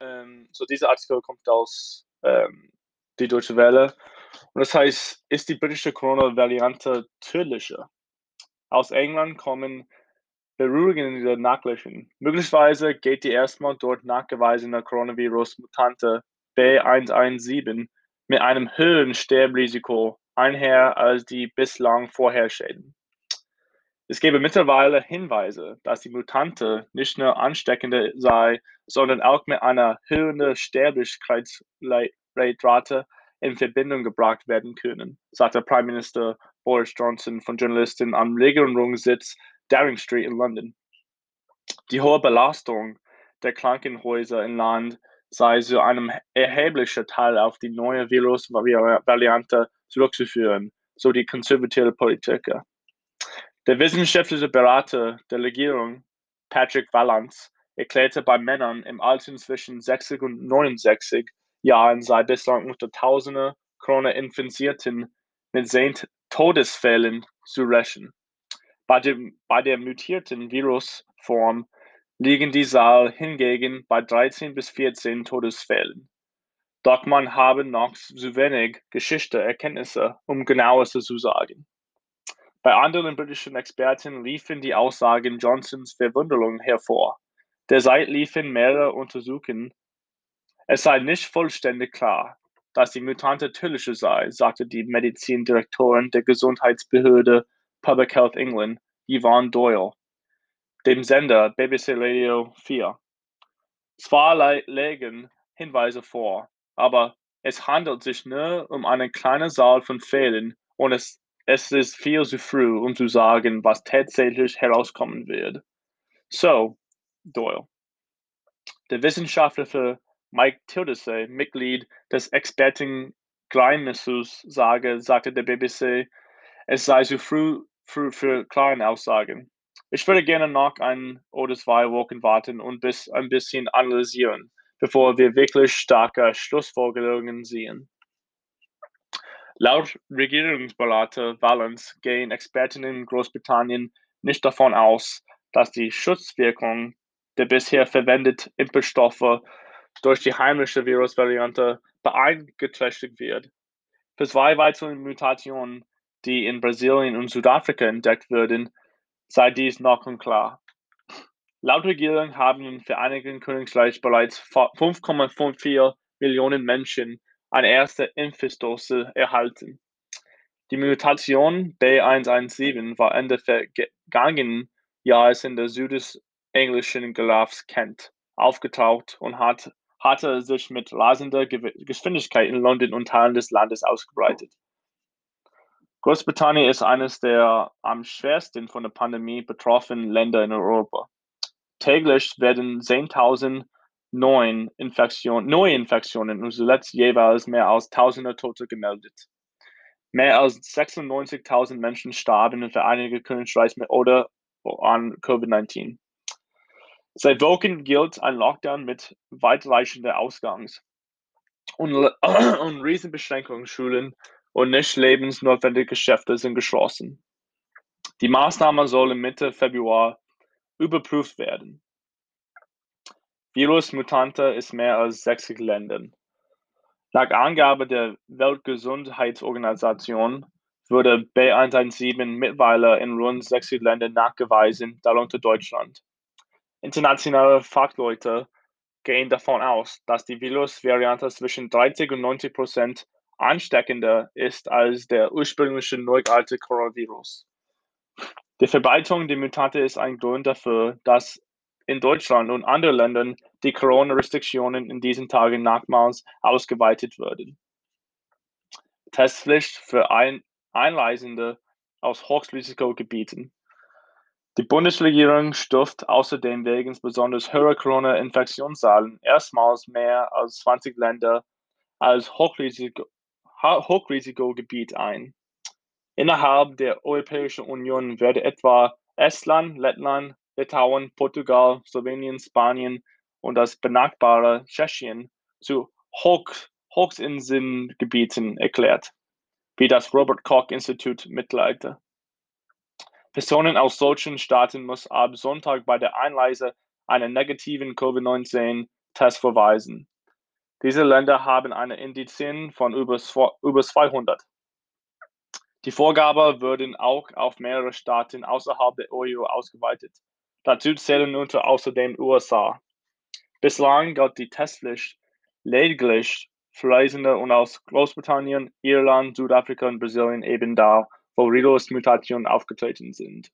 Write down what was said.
Ähm, so dieser Artikel kommt aus ähm, die Deutsche Welle. Und das heißt, ist die britische Corona-Variante tödlicher? Aus England kommen beruhigende Nachrichten. Möglicherweise geht die erstmal dort nachgewiesene Coronavirus-Mutante B117 mit einem höheren Sterberisiko einher als die bislang vorherrschenden. Es gäbe mittlerweile Hinweise, dass die Mutante nicht nur ansteckender sei, sondern auch mit einer höheren Sterblichkeitsrate in Verbindung gebracht werden können, sagte Prime Minister Boris Johnson von Journalisten am Regierungssitz Downing Street in London. Die hohe Belastung der Krankenhäuser im Land sei zu einem erheblichen Teil auf die neue Virusvariante zurückzuführen, so die konservative Politiker. Der wissenschaftliche Berater der Regierung, Patrick Valance, erklärte bei Männern im Alter zwischen 60 und 69 Jahren sei bislang unter Tausende Corona-Infizierten mit zehn Todesfällen zu rechnen. Bei, dem, bei der mutierten Virusform liegen die Zahl hingegen bei 13 bis 14 Todesfällen. Doch man habe noch zu wenig Geschichte, Erkenntnisse, um genaues zu sagen. Bei anderen britischen Experten liefen die Aussagen Johnsons Verwunderung hervor. Derzeit liefen mehrere Untersuchungen. Es sei nicht vollständig klar, dass die Mutante tödlicher sei, sagte die Medizindirektorin der Gesundheitsbehörde Public Health England, Yvonne Doyle, dem Sender BBC Radio 4. Zwar legen Hinweise vor, aber es handelt sich nur um eine kleine Zahl von Fällen und es es ist viel zu früh, um zu sagen, was tatsächlich herauskommen wird. So, Doyle. Der Wissenschaftler Mike Tildesay, Mitglied des Expertengremiums, sage, sagte der BBC, es sei zu früh, früh für klare Aussagen. Ich würde gerne noch ein oder zwei Wochen warten und bis ein bisschen analysieren, bevor wir wirklich starke Schlussfolgerungen sehen. Laut Regierungsberater Valance gehen Experten in Großbritannien nicht davon aus, dass die Schutzwirkung der bisher verwendeten Impfstoffe durch die heimische Virusvariante beeinträchtigt wird. Für zwei weitere Mutationen, die in Brasilien und Südafrika entdeckt wurden, sei dies noch unklar. Laut Regierung haben im Vereinigten Königreich bereits 5,54 Millionen Menschen eine erste Impfdose erhalten. Die Mutation B117 war Ende vergangenen Jahres in der südenglischen Graf Kent aufgetaucht und hat, hatte sich mit rasender Geschwindigkeit in London und Teilen des Landes ausgebreitet. Großbritannien ist eines der am schwersten von der Pandemie betroffenen Länder in Europa. Täglich werden 10.000 neun Infektion, Neuinfektionen und zuletzt jeweils mehr als tausende Tote gemeldet. Mehr als 96.000 Menschen starben im Vereinigten Königreich mit oder an Covid-19. Seit Wochen gilt ein Lockdown mit weitreichender Ausgangs- und, und Riesenbeschränkungen. Schulen und nicht lebensnotwendige Geschäfte sind geschlossen. Die Maßnahme soll Mitte Februar überprüft werden. Virus-Mutante ist mehr als 60 Ländern. Nach Angabe der Weltgesundheitsorganisation wurde B117 mittlerweile in rund 60 Ländern nachgewiesen, darunter Deutschland. Internationale Fachleute gehen davon aus, dass die Virusvariante zwischen 30 und 90 Prozent ansteckender ist als der ursprüngliche neuartige Coronavirus. Die Verbreitung der Mutante ist ein Grund dafür, dass in Deutschland und anderen Ländern die Corona-Restriktionen in diesen Tagen nochmals ausgeweitet würden. Testpflicht für Ein Einreisende aus Hochrisikogebieten. Die Bundesregierung stuft außerdem wegen besonders hoher Corona-Infektionszahlen erstmals mehr als 20 Länder als Hochrisiko Hochrisikogebiet ein. Innerhalb der Europäischen Union werde etwa Estland, Lettland, Litauen, Portugal, Slowenien, Spanien und das benachbare Tschechien zu Hoch Hochsinselgebieten erklärt, wie das Robert Koch Institut mitteilte. Personen aus solchen Staaten muss ab Sonntag bei der Einreise einen negativen Covid-19 Test vorweisen. Diese Länder haben eine Indizien von über 200. Die Vorgabe würden auch auf mehrere Staaten außerhalb der EU ausgeweitet. Dazu zählen unter außerdem USA. Bislang galt die Testpflicht lediglich für Reisende und aus Großbritannien, Irland, Südafrika und Brasilien eben da, wo Virus-Mutationen aufgetreten sind.